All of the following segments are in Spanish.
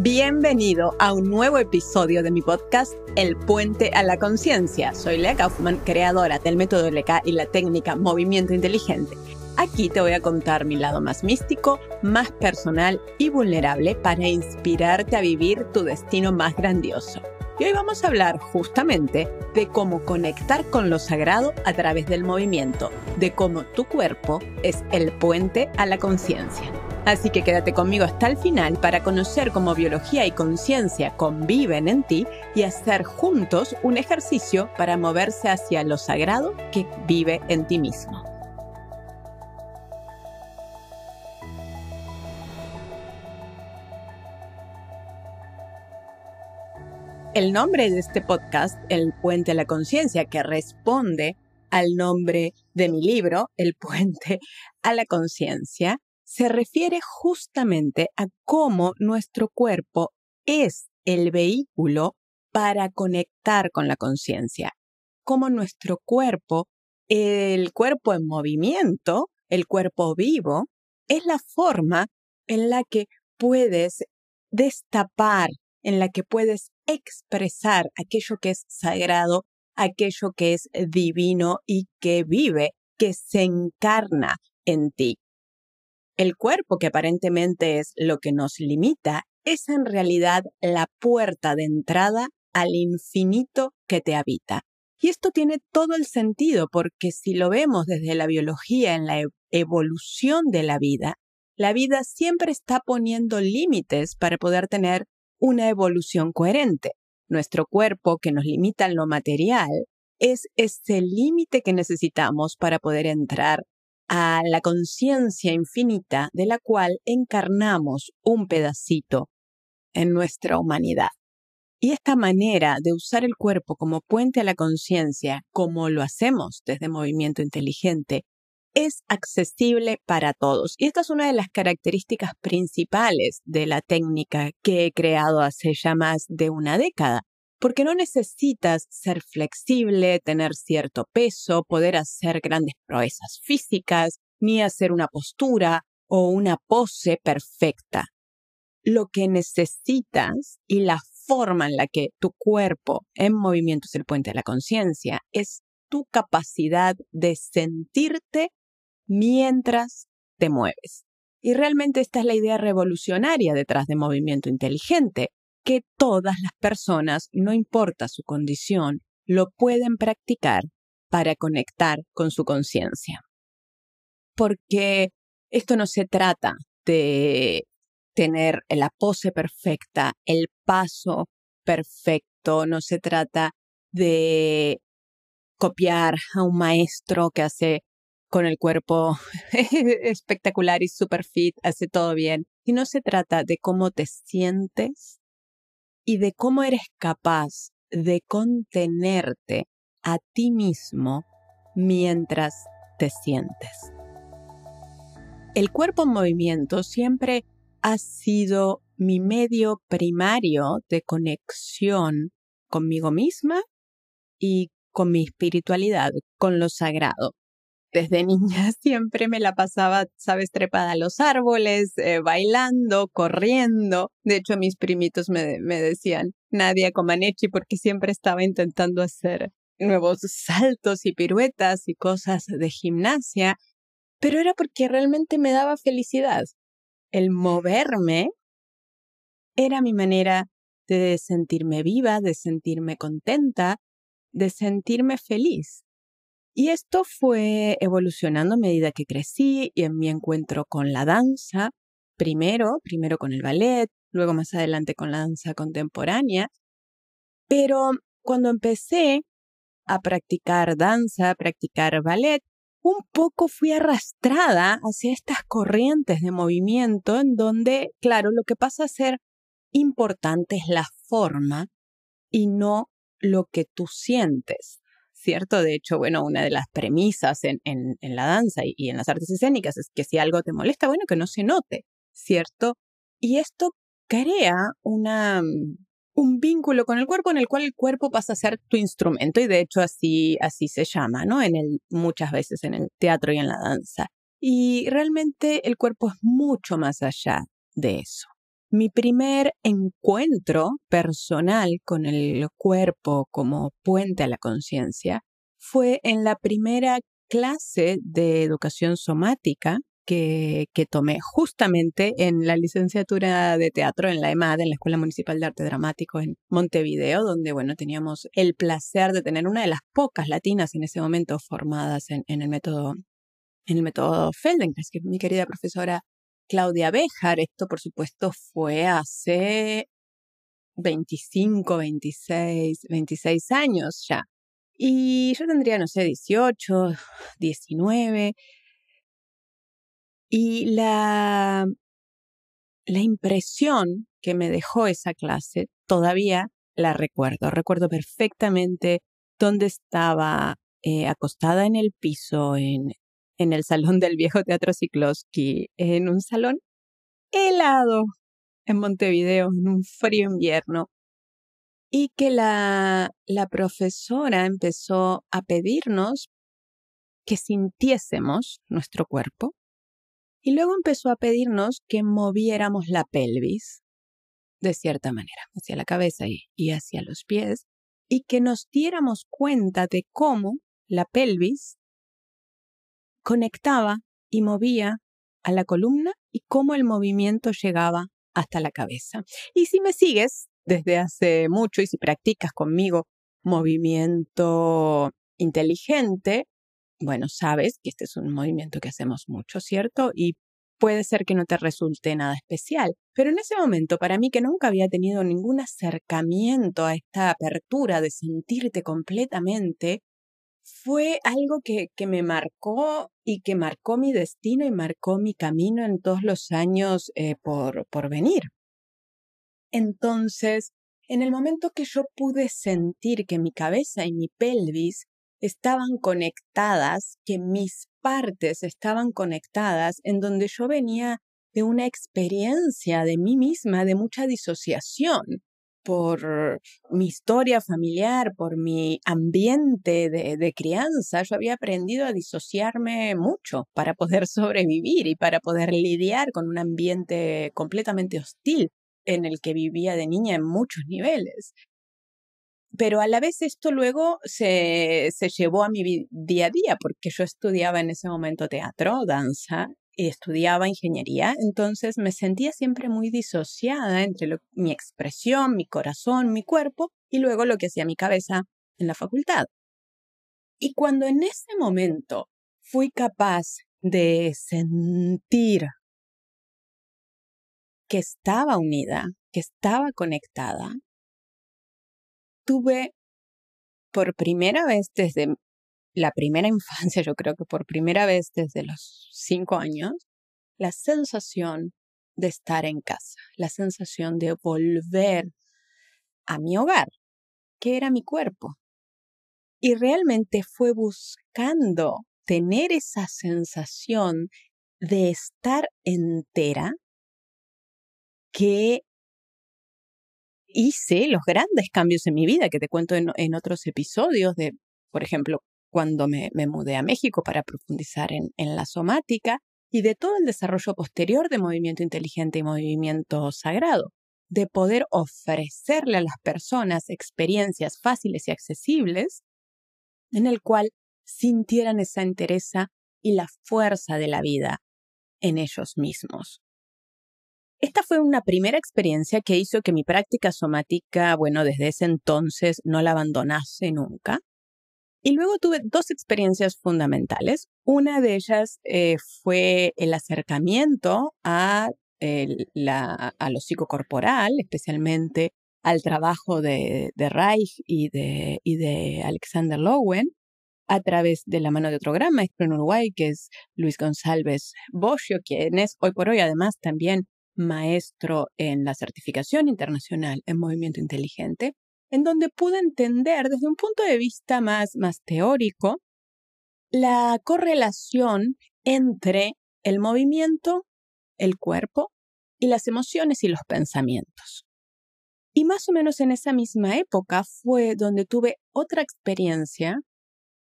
Bienvenido a un nuevo episodio de mi podcast El Puente a la Conciencia. Soy Lea Kaufman, creadora del método LK y la técnica Movimiento Inteligente. Aquí te voy a contar mi lado más místico, más personal y vulnerable para inspirarte a vivir tu destino más grandioso. Y hoy vamos a hablar justamente de cómo conectar con lo sagrado a través del movimiento, de cómo tu cuerpo es el puente a la conciencia. Así que quédate conmigo hasta el final para conocer cómo biología y conciencia conviven en ti y hacer juntos un ejercicio para moverse hacia lo sagrado que vive en ti mismo. El nombre de este podcast, El Puente a la Conciencia, que responde al nombre de mi libro, El Puente a la Conciencia, se refiere justamente a cómo nuestro cuerpo es el vehículo para conectar con la conciencia, cómo nuestro cuerpo, el cuerpo en movimiento, el cuerpo vivo, es la forma en la que puedes destapar, en la que puedes expresar aquello que es sagrado, aquello que es divino y que vive, que se encarna en ti. El cuerpo, que aparentemente es lo que nos limita, es en realidad la puerta de entrada al infinito que te habita. Y esto tiene todo el sentido porque si lo vemos desde la biología en la evolución de la vida, la vida siempre está poniendo límites para poder tener una evolución coherente. Nuestro cuerpo, que nos limita en lo material, es ese límite que necesitamos para poder entrar a la conciencia infinita de la cual encarnamos un pedacito en nuestra humanidad. Y esta manera de usar el cuerpo como puente a la conciencia, como lo hacemos desde Movimiento Inteligente, es accesible para todos. Y esta es una de las características principales de la técnica que he creado hace ya más de una década porque no necesitas ser flexible, tener cierto peso, poder hacer grandes proezas físicas, ni hacer una postura o una pose perfecta. Lo que necesitas y la forma en la que tu cuerpo en movimiento es el puente de la conciencia es tu capacidad de sentirte mientras te mueves. Y realmente esta es la idea revolucionaria detrás de movimiento inteligente, que todas las personas, no importa su condición, lo pueden practicar para conectar con su conciencia. Porque esto no se trata de tener la pose perfecta, el paso perfecto, no se trata de copiar a un maestro que hace con el cuerpo espectacular y super fit, hace todo bien, sino se trata de cómo te sientes y de cómo eres capaz de contenerte a ti mismo mientras te sientes. El cuerpo en movimiento siempre ha sido mi medio primario de conexión conmigo misma y con mi espiritualidad, con lo sagrado desde niña siempre me la pasaba, sabes, trepada a los árboles, eh, bailando, corriendo. De hecho, mis primitos me, me decían Nadia Comaneci porque siempre estaba intentando hacer nuevos saltos y piruetas y cosas de gimnasia, pero era porque realmente me daba felicidad. El moverme era mi manera de sentirme viva, de sentirme contenta, de sentirme feliz. Y esto fue evolucionando a medida que crecí y en mi encuentro con la danza, primero, primero con el ballet, luego más adelante con la danza contemporánea. Pero cuando empecé a practicar danza, a practicar ballet, un poco fui arrastrada hacia estas corrientes de movimiento en donde, claro, lo que pasa a ser importante es la forma y no lo que tú sientes. ¿Cierto? De hecho, bueno, una de las premisas en, en, la danza y, y en las artes escénicas es que si algo te molesta, bueno, que no se note, ¿cierto? Y esto crea una, mm, un vínculo con el cuerpo en el cual el cuerpo pasa a ser tu instrumento y de hecho así, así se llama, ¿no? En el, muchas veces en el teatro y en la danza. Y realmente el cuerpo es mucho más allá de eso. Mi primer encuentro personal con el cuerpo como puente a la conciencia fue en la primera clase de educación somática que, que, tomé justamente en la licenciatura de teatro en la EMAD, en la Escuela Municipal de Arte Dramático en Montevideo, donde, bueno, teníamos el placer de tener una de las pocas latinas en ese momento formadas en, en el método en el método Feldenkrais, que mi querida profesora Claudia Bejar. Esto, por supuesto, fue hace 25, 26, 26 años ya. Y yo tendría, no sé, 18, 19. Y la, la impresión que me dejó esa clase todavía la recuerdo. Recuerdo perfectamente dónde estaba eh, acostada en el piso en, en el salón del viejo Teatro Cicloski, en un salón helado en Montevideo, en un frío invierno, y que la, la profesora empezó a pedirnos que sintiésemos nuestro cuerpo y luego empezó a pedirnos que moviéramos la pelvis de cierta manera, hacia la cabeza y hacia los pies, y que nos diéramos cuenta de cómo la pelvis conectaba y movía a la columna y cómo el movimiento llegaba hasta la cabeza. Y si me sigues desde hace mucho y si practicas conmigo movimiento inteligente, bueno, sabes que este es un movimiento que hacemos mucho, ¿cierto? Y puede ser que no te resulte nada especial, pero en ese momento, para mí que nunca había tenido ningún acercamiento a esta apertura de sentirte completamente, fue algo que, que, me marcó y que marcó mi destino y marcó mi camino en todos los años eh, por, por venir. Entonces, en el momento que yo pude sentir que mi cabeza y mi pelvis estaban conectadas, que mis partes estaban conectadas, en donde yo venía de una experiencia de mí misma de mucha disociación, por mi historia familiar, por mi ambiente de, crianza, yo había aprendido a disociarme mucho para poder sobrevivir y para poder lidiar con un ambiente completamente hostil en el que vivía de niña en muchos niveles. Pero a la vez esto luego se, se llevó a mi día a día, porque yo estudiaba en ese momento teatro, danza, estudiaba ingeniería, entonces me sentía siempre muy disociada entre mi expresión, mi corazón, mi cuerpo y luego lo que hacía mi cabeza en la facultad. Y cuando en ese momento fui capaz de sentir que estaba unida, que estaba conectada, tuve por primera vez desde la primera infancia, yo creo que por primera vez desde los cinco años, la sensación de estar en casa, la sensación de volver a mi hogar, que era mi cuerpo. Y realmente fue buscando tener esa sensación de estar entera que hice los grandes cambios en mi vida que te cuento en, otros episodios de, por ejemplo, cuando me, mudé a México para profundizar en, la somática y de todo el desarrollo posterior de movimiento inteligente y movimiento sagrado, de poder ofrecerle a las personas experiencias fáciles y accesibles en el cual sintieran esa entereza y la fuerza de la vida en ellos mismos. Esta fue una primera experiencia que hizo que mi práctica somática, bueno, desde ese entonces no la abandonase nunca. Y luego tuve dos experiencias fundamentales. Una de ellas eh, fue el acercamiento a, la, a lo psicocorporal, especialmente al trabajo de, de Reich y de, y de Alexander Lowen a través de la mano de otro gran maestro en Uruguay, que es Luis González Boschio, quien es hoy por hoy además también maestro en la certificación internacional en movimiento inteligente en donde pude entender desde un punto de vista más, más teórico la correlación entre el movimiento, el cuerpo y las emociones y los pensamientos. Y más o menos en esa misma época fue donde tuve otra experiencia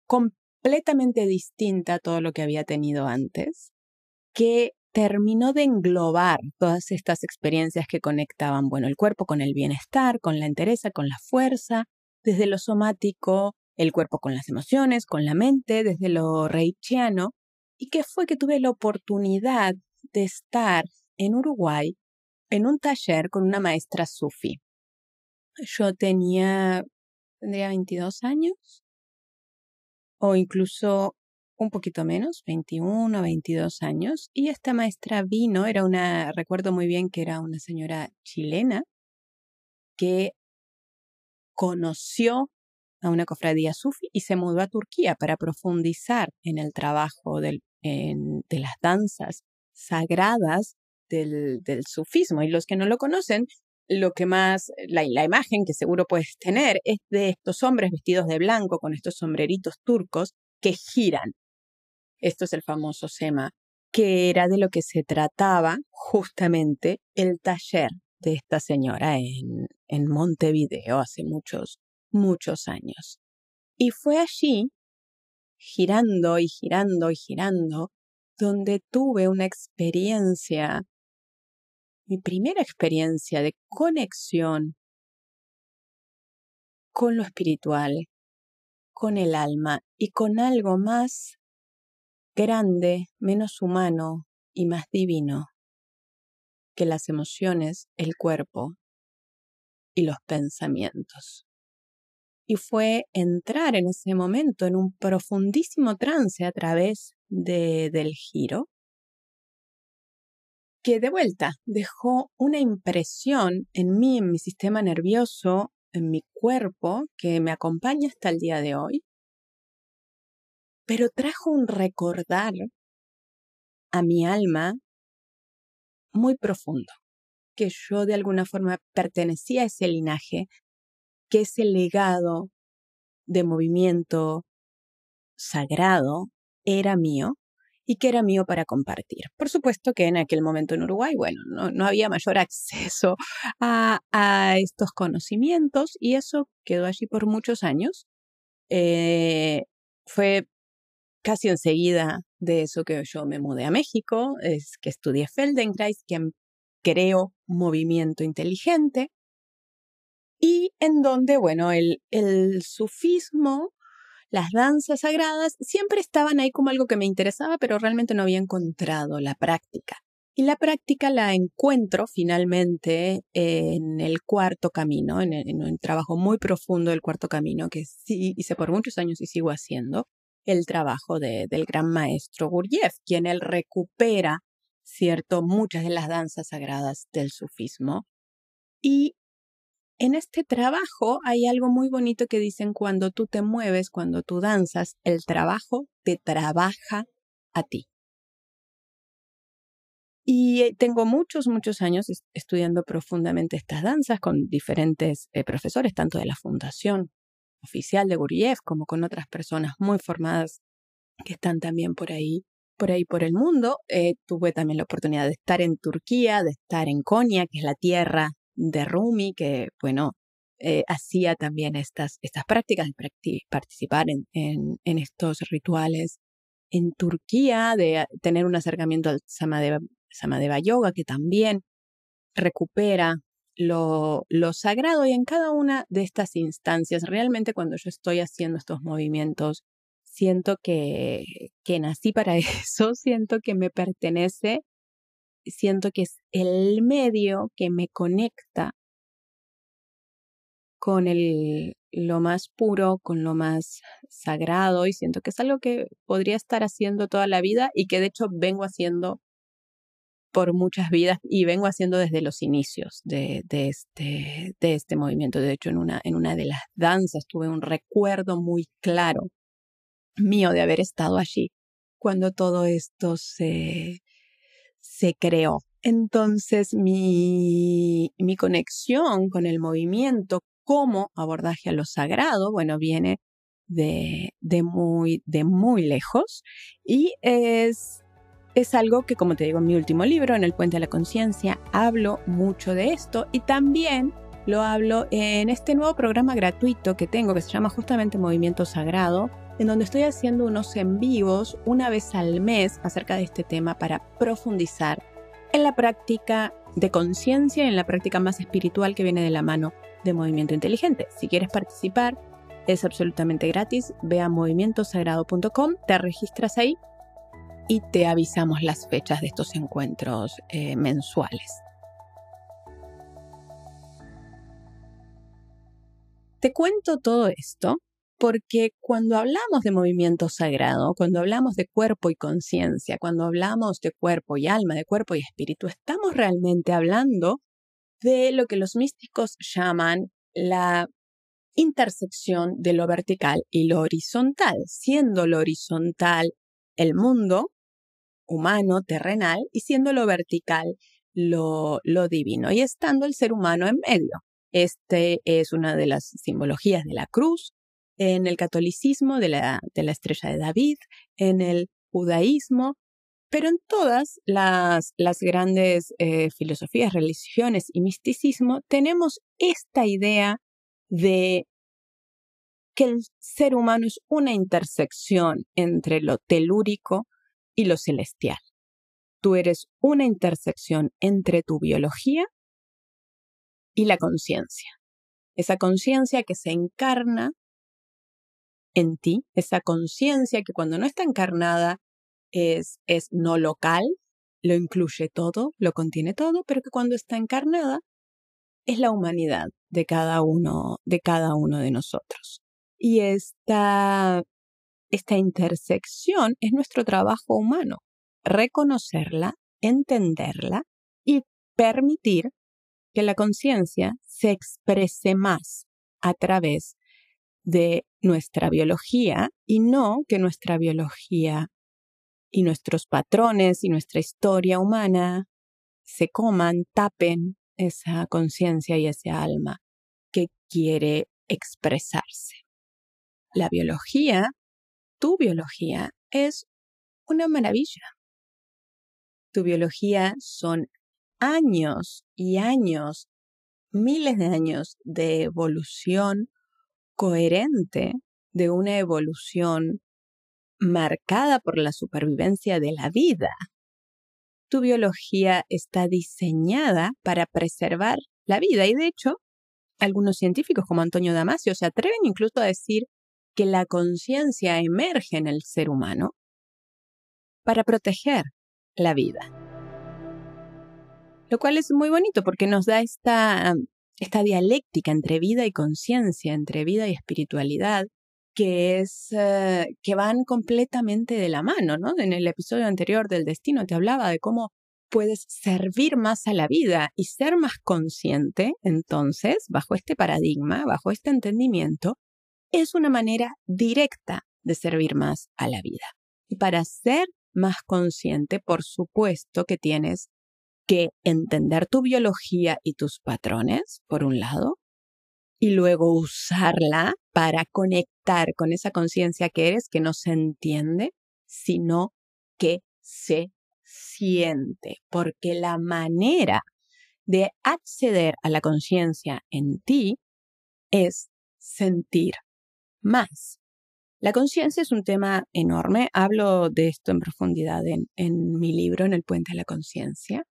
completamente distinta a todo lo que había tenido antes, que terminó de englobar todas estas experiencias que conectaban, bueno, el cuerpo con el bienestar, con la entereza, con la fuerza, desde lo somático, el cuerpo con las emociones, con la mente, desde lo reichiano, y que fue que tuve la oportunidad de estar en Uruguay en un taller con una maestra sufi. Yo tenía, tendría 22 años, o incluso un poquito menos, 21 o 22 años, y esta maestra vino, era una, recuerdo muy bien que era una señora chilena que conoció a una cofradía sufi y se mudó a Turquía para profundizar en el trabajo del, de las danzas sagradas del, sufismo. Y los que no lo conocen, lo que más, la imagen que seguro puedes tener es de estos hombres vestidos de blanco con estos sombreritos turcos que giran esto es el famoso SEMA, que era de lo que se trataba justamente el taller de esta señora en, en Montevideo hace muchos, muchos años. Y fue allí, girando y girando y girando, donde tuve una experiencia, mi primera experiencia de conexión con lo espiritual, con el alma y con algo más grande, menos humano y más divino que las emociones, el cuerpo y los pensamientos. Y fue entrar en ese momento en un profundísimo trance a través de, del giro, que de vuelta dejó una impresión en mí, en mi sistema nervioso, en mi cuerpo, que me acompaña hasta el día de hoy, pero trajo un recordar a mi alma muy profundo, que yo de alguna forma pertenecía a ese linaje, que ese legado de movimiento sagrado era mío y que era mío para compartir. Por supuesto que en aquel momento en Uruguay, bueno, no, había mayor acceso a, a, estos conocimientos y eso quedó allí por muchos años. Eh, fue casi enseguida de eso que yo me mudé a México, es que estudié Feldenkrais, quien creó movimiento inteligente, y en donde, bueno, el, el sufismo, las danzas sagradas, siempre estaban ahí como algo que me interesaba, pero realmente no había encontrado la práctica. Y la práctica la encuentro finalmente en el cuarto camino, en, en un trabajo muy profundo del cuarto camino que sí hice por muchos años y sigo haciendo, el trabajo de, del gran maestro Gurdjieff, quien él recupera, cierto, muchas de las danzas sagradas del sufismo. Y en este trabajo hay algo muy bonito que dicen cuando tú te mueves, cuando tú danzas, el trabajo te trabaja a ti. Y eh, tengo muchos, muchos años estudiando profundamente estas danzas con diferentes eh, profesores, tanto de la fundación oficial de Guriev, como con otras personas muy formadas que están también por ahí, por ahí por el mundo. Eh, tuve también la oportunidad de estar en Turquía, de estar en Konya, que es la tierra de Rumi, que, bueno, eh, hacía también estas, estas prácticas de participar en, estos rituales. En Turquía, de tener un acercamiento al Samadeva, Samadeva Yoga, que también recupera lo, sagrado y en cada una de estas instancias, realmente cuando yo estoy haciendo estos movimientos, siento que, que nací para eso, siento que me pertenece, siento que es el medio que me conecta con el, lo más puro, con lo más sagrado y siento que es algo que podría estar haciendo toda la vida y que de hecho vengo haciendo por muchas vidas y vengo haciendo desde los inicios de, este, de este movimiento. De hecho, en una, en una de las danzas tuve un recuerdo muy claro mío de haber estado allí cuando todo esto se, se creó. Entonces, mi, mi conexión con el movimiento como abordaje a lo sagrado, bueno, viene de, de, muy, de muy lejos y es es algo que, como te digo en mi último libro, en El Puente de la Conciencia, hablo mucho de esto y también lo hablo en este nuevo programa gratuito que tengo que se llama justamente Movimiento Sagrado, en donde estoy haciendo unos en vivos una vez al mes acerca de este tema para profundizar en la práctica de conciencia y en la práctica más espiritual que viene de la mano de movimiento inteligente. Si quieres participar, es absolutamente gratis. Ve a movimientosagrado.com, te registras ahí y te avisamos las fechas de estos encuentros eh, mensuales. Te cuento todo esto porque cuando hablamos de movimiento sagrado, cuando hablamos de cuerpo y conciencia, cuando hablamos de cuerpo y alma, de cuerpo y espíritu, estamos realmente hablando de lo que los místicos llaman la intersección de lo vertical y lo horizontal, siendo lo horizontal el mundo humano, terrenal, y siendo lo vertical lo, lo divino, y estando el ser humano en medio. Este es una de las simbologías de la cruz, en el catolicismo de la, de la estrella de David, en el judaísmo, pero en todas las, las grandes eh, filosofías, religiones y misticismo tenemos esta idea de que el ser humano es una intersección entre lo telúrico y lo celestial. Tú eres una intersección entre tu biología y la conciencia. Esa conciencia que se encarna en ti, esa conciencia que cuando no está encarnada es, es no local, lo incluye todo, lo contiene todo, pero que cuando está encarnada es la humanidad de cada uno, de cada uno de nosotros. Y esta, esta intersección es nuestro trabajo humano, reconocerla, entenderla y permitir que la conciencia se exprese más a través de nuestra biología y no que nuestra biología y nuestros patrones y nuestra historia humana se coman, tapen esa conciencia y ese alma que quiere expresarse. La biología, tu biología, es una maravilla. Tu biología son años y años, miles de años de evolución coherente, de una evolución marcada por la supervivencia de la vida. Tu biología está diseñada para preservar la vida y de hecho, algunos científicos como Antonio Damasio se atreven incluso a decir que la conciencia emerge en el ser humano para proteger la vida lo cual es muy bonito porque nos da esta, esta dialéctica entre vida y conciencia, entre vida y espiritualidad, que es eh, que van completamente de la mano, ¿no? En el episodio anterior del destino te hablaba de cómo puedes servir más a la vida y ser más consciente, entonces, bajo este paradigma, bajo este entendimiento, es una manera directa de servir más a la vida. Y para ser más consciente, por supuesto que tienes que entender tu biología y tus patrones, por un lado, y luego usarla para conectar con esa conciencia que eres, que no se entiende, sino que se siente, porque la manera de acceder a la conciencia en ti es sentir más. La conciencia es un tema enorme, hablo de esto en profundidad en, mi libro, en el puente de la conciencia,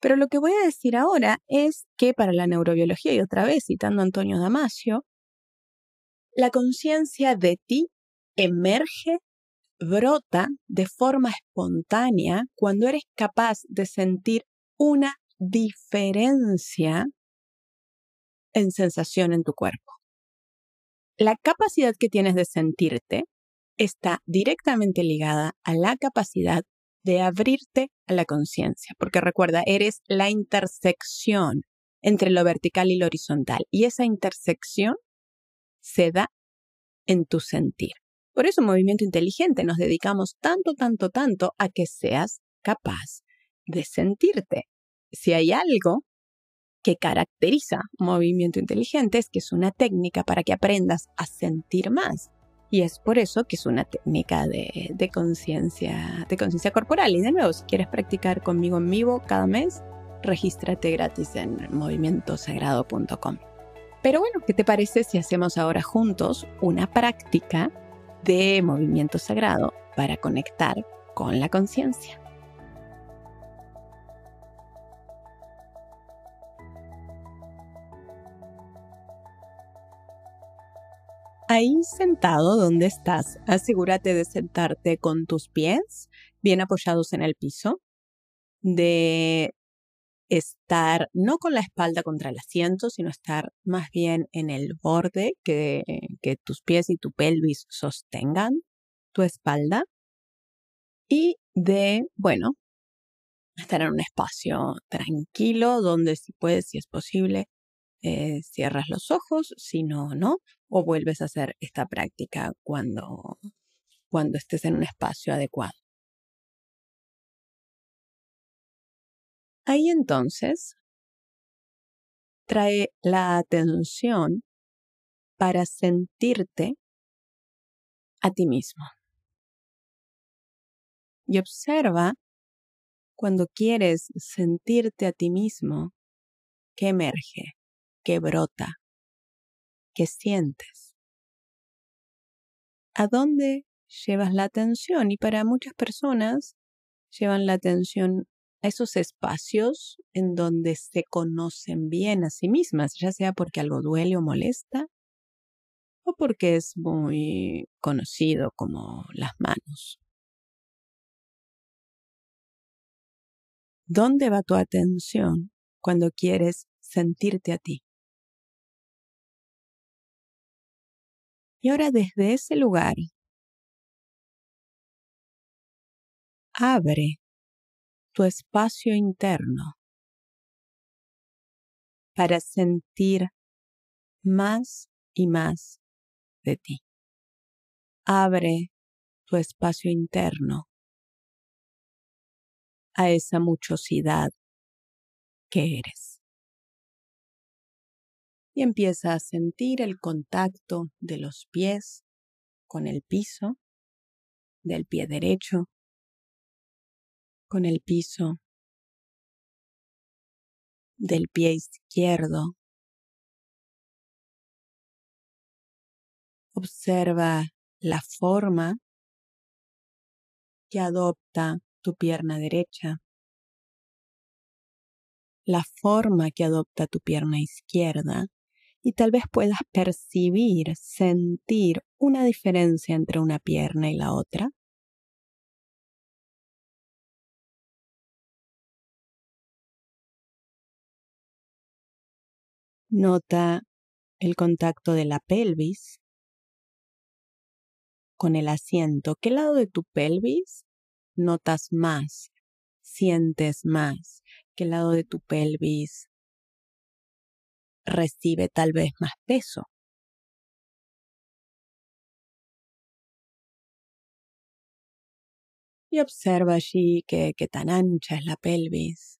pero lo que voy a decir ahora es que para la neurobiología, y otra vez citando a Antonio Damasio, la conciencia de ti emerge, brota de forma espontánea cuando eres capaz de sentir una diferencia en sensación en tu cuerpo. La capacidad que tienes de sentirte está directamente ligada a la capacidad de abrirte a la conciencia, porque recuerda, eres la intersección entre lo vertical y lo horizontal, y esa intersección se da en tu sentir. Por eso, movimiento inteligente, nos dedicamos tanto, tanto, tanto a que seas capaz de sentirte. Si hay algo que caracteriza movimiento inteligente es que es una técnica para que aprendas a sentir más. Y es por eso que es una técnica de, de conciencia de conciencia corporal. Y de nuevo, si quieres practicar conmigo en vivo cada mes, regístrate gratis en movimientosagrado.com. Pero bueno, ¿qué te parece si hacemos ahora juntos una práctica de movimiento sagrado para conectar con la conciencia. Ahí sentado donde estás, asegúrate de sentarte con tus pies bien apoyados en el piso, de estar no con la espalda contra el asiento, sino estar más bien en el borde que, tus pies y tu pelvis sostengan tu espalda y de, bueno, estar en un espacio tranquilo donde si puedes, si es posible, eh, cierras los ojos, si no, no, o vuelves a hacer esta práctica cuando, cuando estés en un espacio adecuado. Ahí entonces trae la atención para sentirte a ti mismo. Y observa cuando quieres sentirte a ti mismo, que emerge que brota, que sientes. ¿A dónde llevas la atención? Y para muchas personas llevan la atención a esos espacios en donde se conocen bien a sí mismas, ya sea porque algo duele o molesta, o porque es muy conocido como las manos. ¿Dónde va tu atención cuando quieres sentirte a ti? Y ahora desde ese lugar, abre tu espacio interno para sentir más y más de ti. Abre tu espacio interno a esa muchosidad que eres y empieza a sentir el contacto de los pies con el piso, del pie derecho con el piso, del pie izquierdo. Observa la forma que adopta tu pierna derecha, la forma que adopta tu pierna izquierda y tal vez puedas percibir, sentir una diferencia entre una pierna y la otra. Nota el contacto de la pelvis con el asiento. ¿Qué lado de tu pelvis notas más? ¿Sientes más? ¿Qué lado de tu pelvis recibe tal vez más peso. Y observa allí qué tan ancha es la pelvis,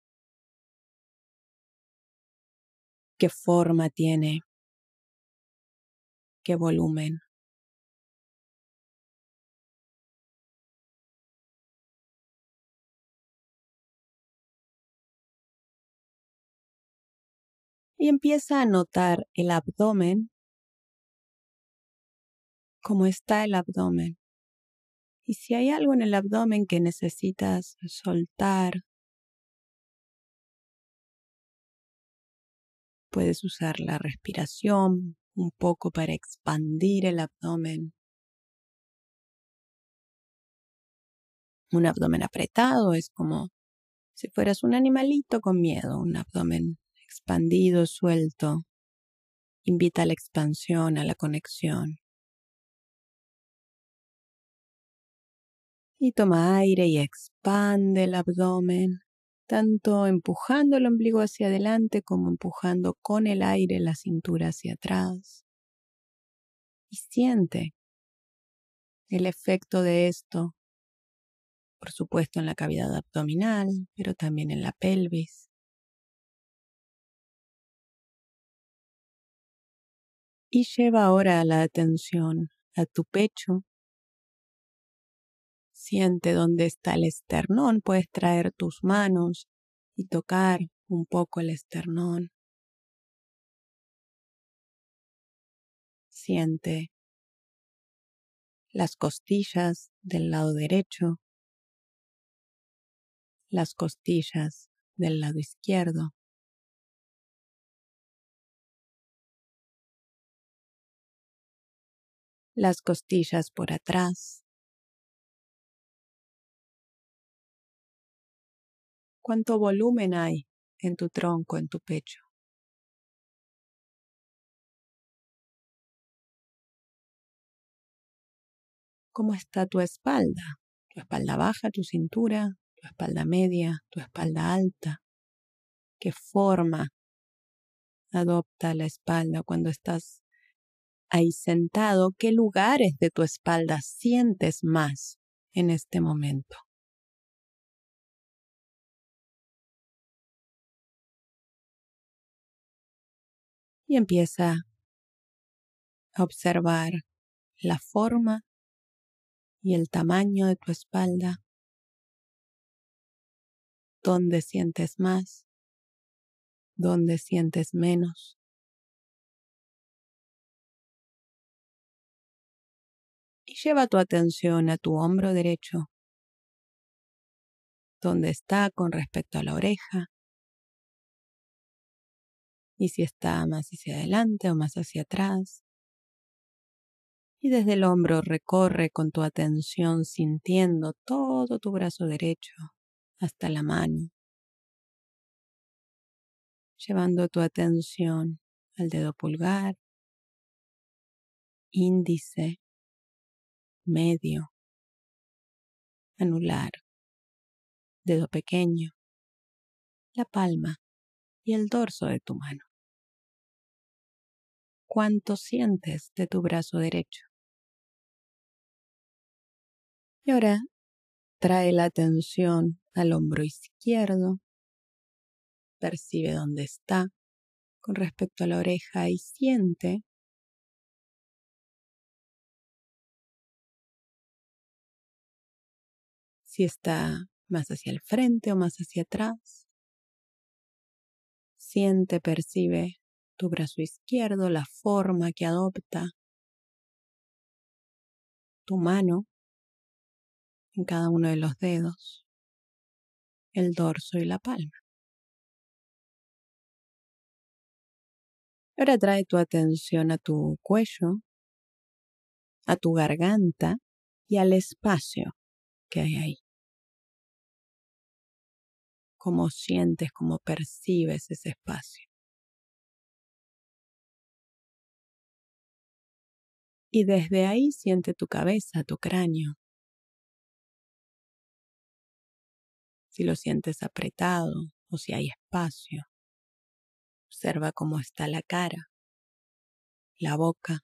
qué forma tiene, qué volumen. Y empieza a notar el abdomen, cómo está el abdomen. Y si hay algo en el abdomen que necesitas soltar, puedes usar la respiración un poco para expandir el abdomen. Un abdomen apretado es como si fueras un animalito con miedo, un abdomen expandido, suelto, invita a la expansión, a la conexión. Y toma aire y expande el abdomen, tanto empujando el ombligo hacia adelante como empujando con el aire la cintura hacia atrás. Y siente el efecto de esto, por supuesto en la cavidad abdominal, pero también en la pelvis. Y lleva ahora la atención a tu pecho. Siente dónde está el esternón, puedes traer tus manos y tocar un poco el esternón. Siente las costillas del lado derecho, las costillas del lado izquierdo. Las costillas por atrás. ¿Cuánto volumen hay en tu tronco, en tu pecho? ¿Cómo está tu espalda? ¿Tu espalda baja, tu cintura, tu espalda media, tu espalda alta? ¿Qué forma adopta la espalda cuando estás ahí sentado, qué lugares de tu espalda sientes más en este momento. Y empieza a observar la forma y el tamaño de tu espalda, dónde sientes más, dónde sientes menos. Lleva tu atención a tu hombro derecho, donde está con respecto a la oreja, y si está más hacia adelante o más hacia atrás. Y desde el hombro recorre con tu atención sintiendo todo tu brazo derecho hasta la mano, llevando tu atención al dedo pulgar, índice, medio, anular, dedo pequeño, la palma y el dorso de tu mano. ¿Cuánto sientes de tu brazo derecho? Y ahora trae la atención al hombro izquierdo, percibe dónde está con respecto a la oreja y siente si está más hacia el frente o más hacia atrás. Siente, percibe tu brazo izquierdo, la forma que adopta tu mano en cada uno de los dedos, el dorso y la palma. Ahora trae tu atención a tu cuello, a tu garganta y al espacio que hay ahí. Cómo sientes, cómo percibes ese espacio. Y desde ahí siente tu cabeza, tu cráneo. Si lo sientes apretado o si hay espacio. Observa cómo está la cara, la boca.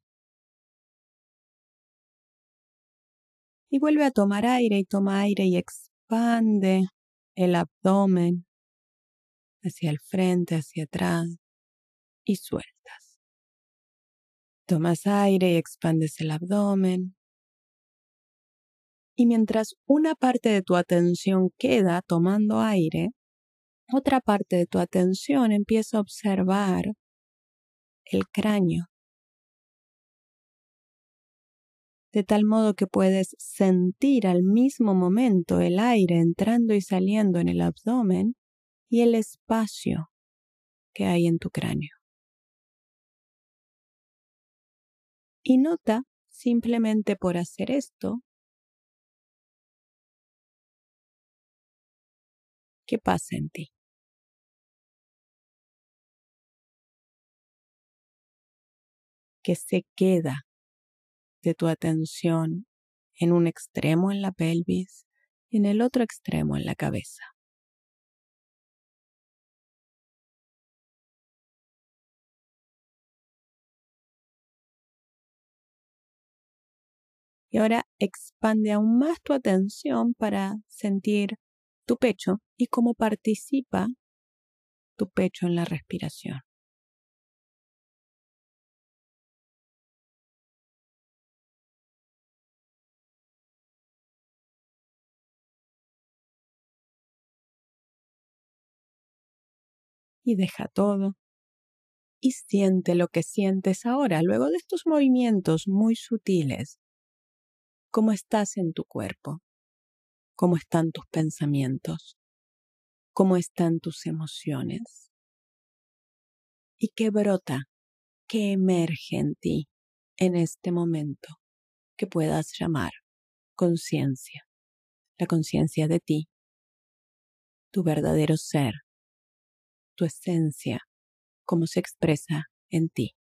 Y vuelve a tomar aire y toma aire y expande el abdomen hacia el frente, hacia atrás y sueltas. Tomas aire y expandes el abdomen. Y mientras una parte de tu atención queda tomando aire, otra parte de tu atención empieza a observar el cráneo de tal modo que puedes sentir al mismo momento el aire entrando y saliendo en el abdomen y el espacio que hay en tu cráneo. Y nota simplemente por hacer esto qué pasa en ti. que se queda de tu atención en un extremo en la pelvis y en el otro extremo en la cabeza. Y ahora expande aún más tu atención para sentir tu pecho y cómo participa tu pecho en la respiración. Y deja todo. Y siente lo que sientes ahora luego de estos movimientos muy sutiles cómo estás en tu cuerpo, cómo están tus pensamientos, cómo están tus emociones. Y qué brota, qué emerge en ti en este momento que puedas llamar conciencia, la conciencia de ti, tu verdadero ser, tu esencia, cómo se expresa en ti,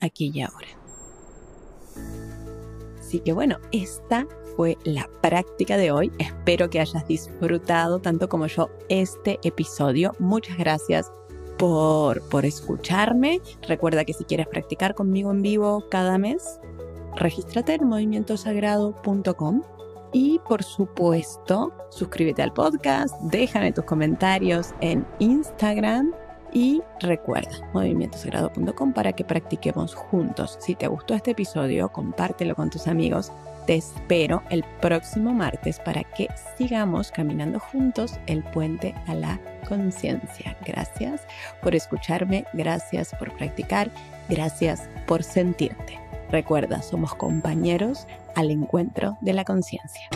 aquí y ahora. Así que bueno, esta fue la práctica de hoy. Espero que hayas disfrutado tanto como yo este episodio. Muchas gracias por, por escucharme. Recuerda que si quieres practicar conmigo en vivo cada mes, regístrate en movimientosagrado.com y por supuesto, suscríbete al podcast, déjame tus comentarios en Instagram y recuerda, movimientosagrado.com para que practiquemos juntos. Si te gustó este episodio, compártelo con tus amigos. Te espero el próximo martes para que sigamos caminando juntos el puente a la conciencia. Gracias por escucharme, gracias por practicar, gracias por sentirte. Recuerda, somos compañeros al encuentro de la conciencia.